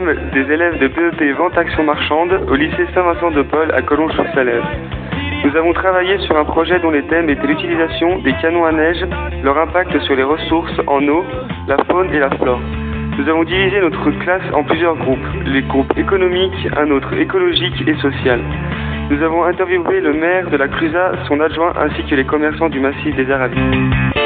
Des élèves de PEP Vente Action Marchande au lycée Saint-Vincent de Paul à Collonges-sur-Salève. Nous avons travaillé sur un projet dont les thèmes étaient l'utilisation des canons à neige, leur impact sur les ressources en eau, la faune et la flore. Nous avons divisé notre classe en plusieurs groupes, les groupes économiques, un autre écologique et social. Nous avons interviewé le maire de la Clusa, son adjoint ainsi que les commerçants du massif des Arabies.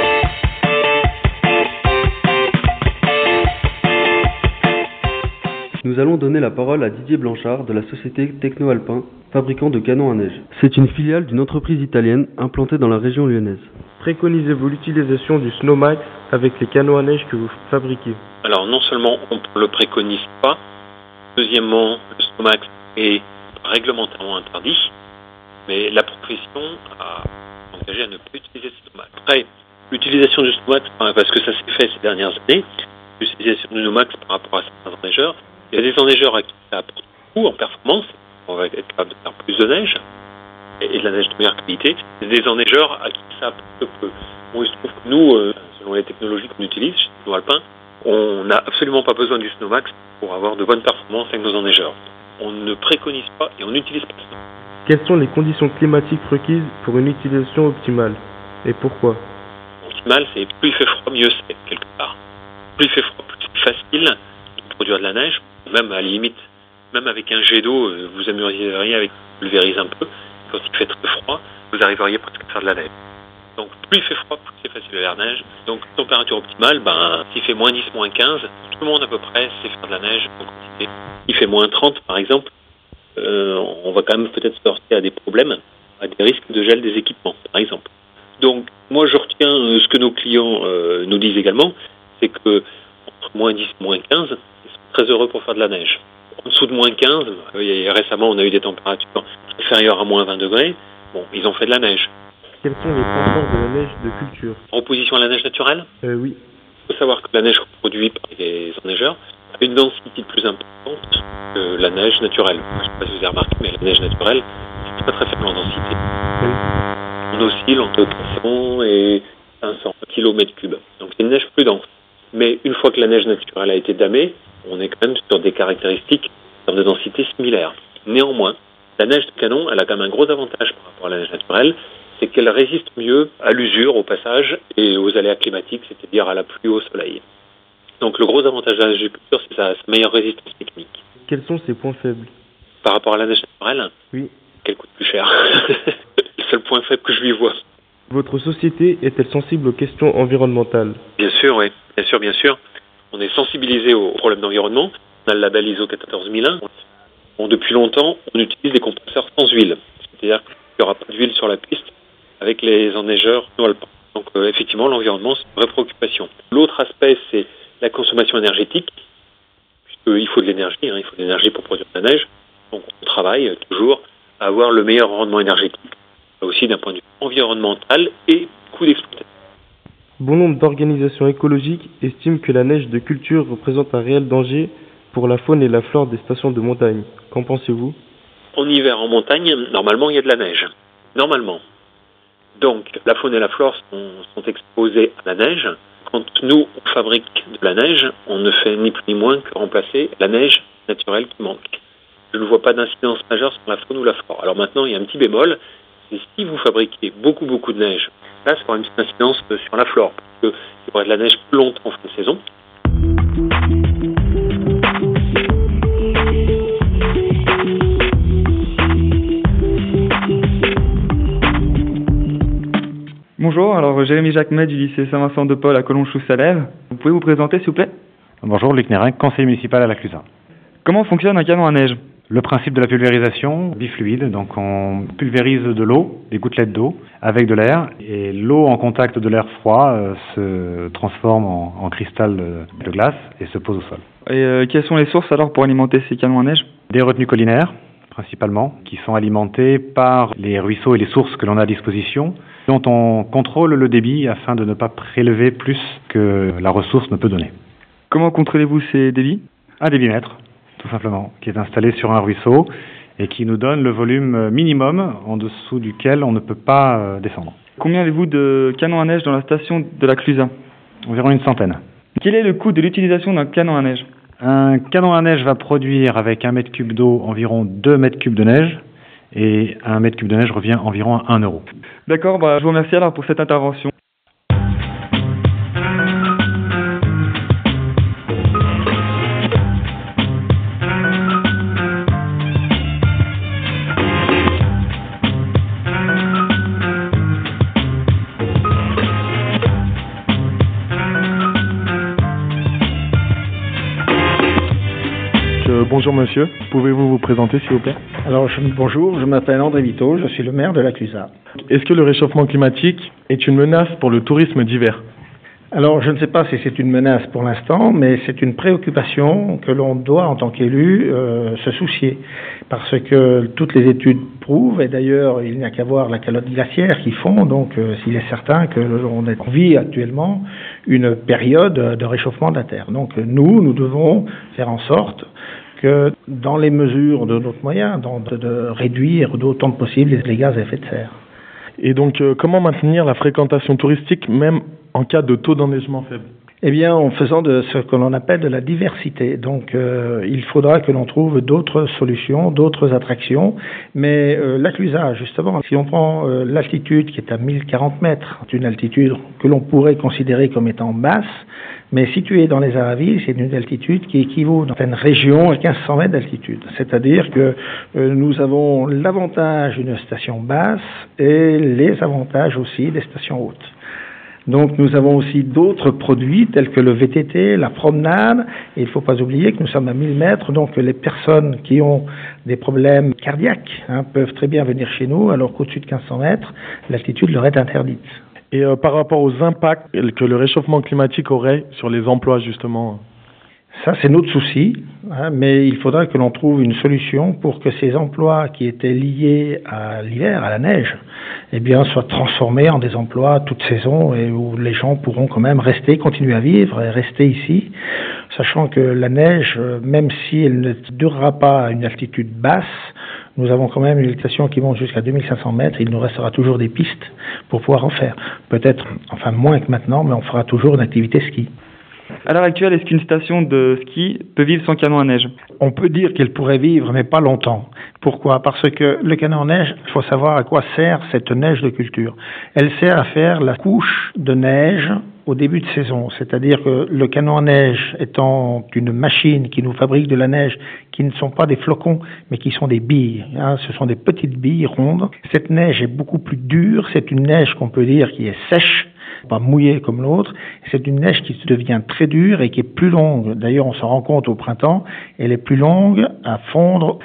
Nous allons donner la parole à Didier Blanchard de la société Techno Alpin, fabricant de canons à neige. C'est une filiale d'une entreprise italienne implantée dans la région lyonnaise. Préconisez-vous l'utilisation du Snowmax avec les canons à neige que vous fabriquez Alors non seulement on ne le préconise pas, deuxièmement le Snowmax est réglementairement interdit, mais la profession a engagé à ne plus utiliser le Snowmax. Après, l'utilisation du Snowmax, parce que ça s'est fait ces dernières années, l'utilisation du Snowmax par rapport à certains enneigeurs, il y a des enneigeurs à qui ça apporte beaucoup en performance, on va être capable de faire plus de neige, et de la neige de meilleure qualité, et des enneigeurs à qui ça apporte peu. Bon, il se trouve que nous, euh, selon les technologies qu'on utilise chez nos alpins, on n'a absolument pas besoin du Snowmax pour avoir de bonnes performances avec nos enneigeurs. On ne préconise pas et on n'utilise pas ça. Quelles sont les conditions climatiques requises pour une utilisation optimale Et pourquoi? Optimale, c'est plus il fait froid, mieux c'est, quelque part. Plus il fait froid, plus c'est facile de produire de la neige, même à la limite, même avec un jet d'eau, euh, vous amuseriez avec pulvérise un peu. Quand il fait très froid, vous arriveriez presque à faire de la neige. Donc plus il fait froid, plus c'est facile de la neige. Donc température optimale, ben, s'il fait moins 10, moins 15, tout le monde à peu près sait faire de la neige en quantité. Il fait moins 30 par exemple, euh, on va quand même peut-être se heurter à des problèmes, à des risques de gel des équipements par exemple. Donc moi je retiens euh, ce que nos clients nous disent également, c'est que entre moins 10 et moins 15, ils sont très heureux pour faire de la neige. En dessous de moins 15, et récemment on a eu des températures inférieures à moins 20 degrés, bon, ils ont fait de la neige. Quels sont les forts de la neige de culture? En opposition à la neige naturelle? Euh, Oui. Il faut savoir que la neige produite par les enneigeurs a une densité plus importante que la neige naturelle. Je ne sais pas si vous avez remarqué, mais la neige naturelle, c'est très très faible en densité. Oui. On oscille entre 400 et 500 km3. Donc c'est une neige plus dense. Mais une fois que la neige naturelle a été damée, on est quand même sur des caractéristiques de densité similaires. Néanmoins, la neige de canon, elle a quand même un gros avantage par rapport à la neige naturelle, c'est qu'elle résiste mieux à l'usure, au passage, et aux aléas climatiques, c'est-à-dire à la pluie au soleil. Donc le gros avantage de la neige de culture, c'est sa, sa meilleure résistance technique. Quels sont ses points faibles? Par rapport à la neige naturelle, Oui. qu'elle coûte plus cher. c'est le seul point faible que je lui vois. Votre société est-elle sensible aux questions environnementales? Bien sûr, oui. Bien sûr, bien sûr. On est sensibilisé aux problèmes d'environnement. On a le label ISO 14001. Bon, depuis longtemps, on utilise des compresseurs sans huile. C'est-à-dire qu'il n'y aura pas d'huile sur la piste avec les enneigeurs no alpins. Donc euh, effectivement, l'environnement, c'est une vraie préoccupation. L'autre aspect, c'est la consommation énergétique, puisqu'il faut de l'énergie, hein, il faut de l'énergie pour produire de la neige. Donc on travaille euh, toujours à avoir le meilleur rendement énergétique, aussi d'un point de vue environnemental et coût d'exploitation. Bon nombre d'organisations écologiques estiment que la neige de culture représente un réel danger pour la faune et la flore des stations de montagne. Qu'en pensez-vous? En hiver, en montagne, normalement, il y a de la neige. Normalement. Donc, la faune et la flore sont, exposées à la neige. Quand nous, on fabrique de la neige, on ne fait ni plus ni moins que remplacer la neige naturelle qui manque. Je ne vois pas d'incidence majeure sur la faune ou la flore. Alors maintenant, il y a un petit bémol, c'est si vous fabriquez beaucoup, beaucoup de neige, là, ça aura une petite incidence sur la flore, parce qu'il y aura de la neige plus longtemps en fin de saison. Bonjour, alors Jérémy Jacquemet du lycée Saint-Vincent de Paul à Collonges-sous-Salève. Vous pouvez vous présenter s'il vous plaît? Bonjour, Luc Nérin, conseiller municipal à la Clusa. Comment fonctionne un canon à neige? Le principe de la pulvérisation bifluide, donc on pulvérise de l'eau, des gouttelettes d'eau, avec de l'air, et l'eau en contact de l'air froid euh, se transforme en, en cristal de, de glace et se pose au sol. Et euh, quelles sont les sources alors pour alimenter ces canons à neige? Des retenues collinaires, principalement, qui sont alimentées par les ruisseaux et les sources que l'on a à disposition, dont on contrôle le débit afin de ne pas prélever plus que la ressource ne peut donner. Comment contrôlez-vous ces débits? Un débitmètre, tout simplement, qui est installé sur un ruisseau et qui nous donne le volume minimum en dessous duquel on ne peut pas euh, descendre. Combien avez-vous de canons à neige dans la station de la Clusa? Environ une centaine. Quel est le coût de l'utilisation d'un canon à neige? Un canon à neige va produire avec un mètre cube d'eau environ 2 mètres cubes de neige et un mètre cube de neige revient environ à 1 euro. D'accord, bah, je vous remercie alors pour cette intervention. Bonjour monsieur, pouvez-vous vous présenter s'il vous plaît? Alors je- bonjour, je m'appelle André Vito, je suis le maire de la Clusaz. Est-ce que le réchauffement climatique est une menace pour le tourisme d'hiver? Alors je ne sais pas si c'est une menace pour l'instant, mais c'est une préoccupation que l'on doit en tant qu'élu euh, se soucier, parce que toutes les études prouvent, et d'ailleurs il n'y a qu'à voir la calotte glaciaire qui fond, donc euh, il est certain que l'on vit actuellement une période de réchauffement de la Terre. Donc nous, nous devons faire en sorte dans les mesures de notre moyen, de réduire d'autant que possible les gaz à effet de serre. Et donc euh, comment maintenir la fréquentation touristique même en cas de taux d'enneigement faible? Eh bien, en faisant de ce que l'on appelle de la diversité. Donc, euh, il faudra que l'on trouve d'autres solutions, d'autres attractions. Mais euh, la Clusaz, justement, si on prend euh, l'altitude qui est à 1040 mètres, une altitude que l'on pourrait considérer comme étant basse, mais située dans les Aravis, c'est une altitude qui équivaut dans certaines régions à 1500 mètres d'altitude. C'est-à-dire que euh, nous avons l'avantage d'une station basse et les avantages aussi des stations hautes. Donc nous avons aussi d'autres produits tels que le VTT, la promenade, et il ne faut pas oublier que nous sommes à 1000 mètres, donc les personnes qui ont des problèmes cardiaques hein, peuvent très bien venir chez nous, alors qu'au-dessus de 1500 mètres, l'altitude leur est interdite. Et euh, par rapport aux impacts que le réchauffement climatique aurait sur les emplois justement? Ça, c'est notre souci, hein, mais il faudra que l'on trouve une solution pour que ces emplois qui étaient liés à l'hiver, à la neige, eh soient transformés en des emplois toute saison et où les gens pourront quand même rester, continuer à vivre et rester ici, sachant que la neige, euh, même si elle ne durera pas à une altitude basse, nous avons quand même une station qui monte jusqu'à 2500 mètres. Il nous restera toujours des pistes pour pouvoir en faire. Peut-être, enfin moins que maintenant, mais on fera toujours une activité ski. À l'heure actuelle, est-ce qu'une station de ski peut vivre sans canon à neige? On peut dire qu'elle pourrait vivre, mais pas longtemps. Pourquoi? Parce que le canon à neige, il faut savoir à quoi sert cette neige de culture. Elle sert à faire la couche de neige au début de saison. C'est-à-dire que le canon à neige étant une machine qui nous fabrique de la neige qui ne sont pas des flocons, mais qui sont des billes. hein. ce sont des petites billes rondes. Cette neige est beaucoup plus dure. C'est une neige qu'on peut dire qui est sèche pas mouillée comme l'autre. C'est une neige qui devient très dure et qui est plus longue. D'ailleurs, on s'en rend compte au printemps. Elle est plus longue à fondre.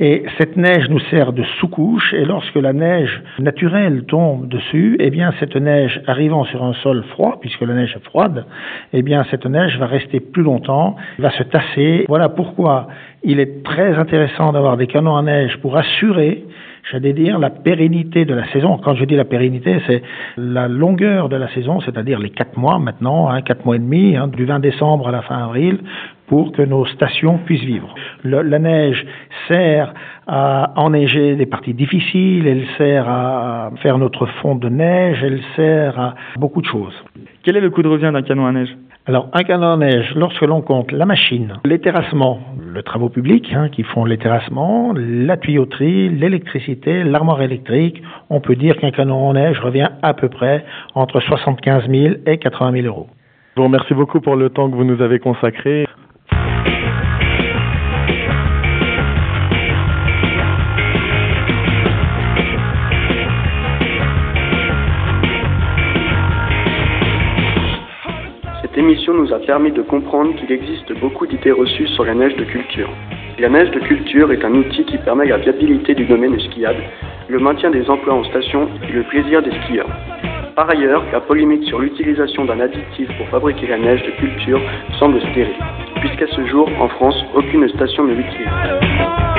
Et cette neige nous sert de sous-couche. Et lorsque la neige naturelle tombe dessus, eh bien, cette neige arrivant sur un sol froid, puisque la neige est froide, eh bien, cette neige va rester plus longtemps, va se tasser. Voilà pourquoi il est très intéressant d'avoir des canons à neige pour assurer j'allais dire, la pérennité de la saison. Quand je dis la pérennité, c'est la longueur de la saison, c'est-à-dire les quatre mois maintenant, hein, quatre mois et demi, hein, du 20 décembre à la fin avril, pour que nos stations puissent vivre. La neige sert à enneiger des parties difficiles, elle sert à faire notre fond de neige, elle sert à beaucoup de choses. Quel est le coût de revient d'un canon à neige? Alors, un canon à neige, lorsque l'on compte la machine, les terrassements, le travaux publics hein, qui font les terrassements, la tuyauterie, l'électricité, l'armoire électrique, on peut dire qu'un canon à neige revient à peu près entre 75 000 et 80 000 euros. Je vous remercie beaucoup pour le temps que vous nous avez consacré. Émission nous a permis de comprendre qu'il existe beaucoup d'idées reçues sur la neige de culture. La neige de culture est un outil qui permet la viabilité du domaine skiable, le maintien des emplois en station et le plaisir des skieurs. Par ailleurs, la polémique sur l'utilisation d'un additif pour fabriquer la neige de culture semble stérile, puisqu'à ce jour, en France, aucune station ne l'utilise.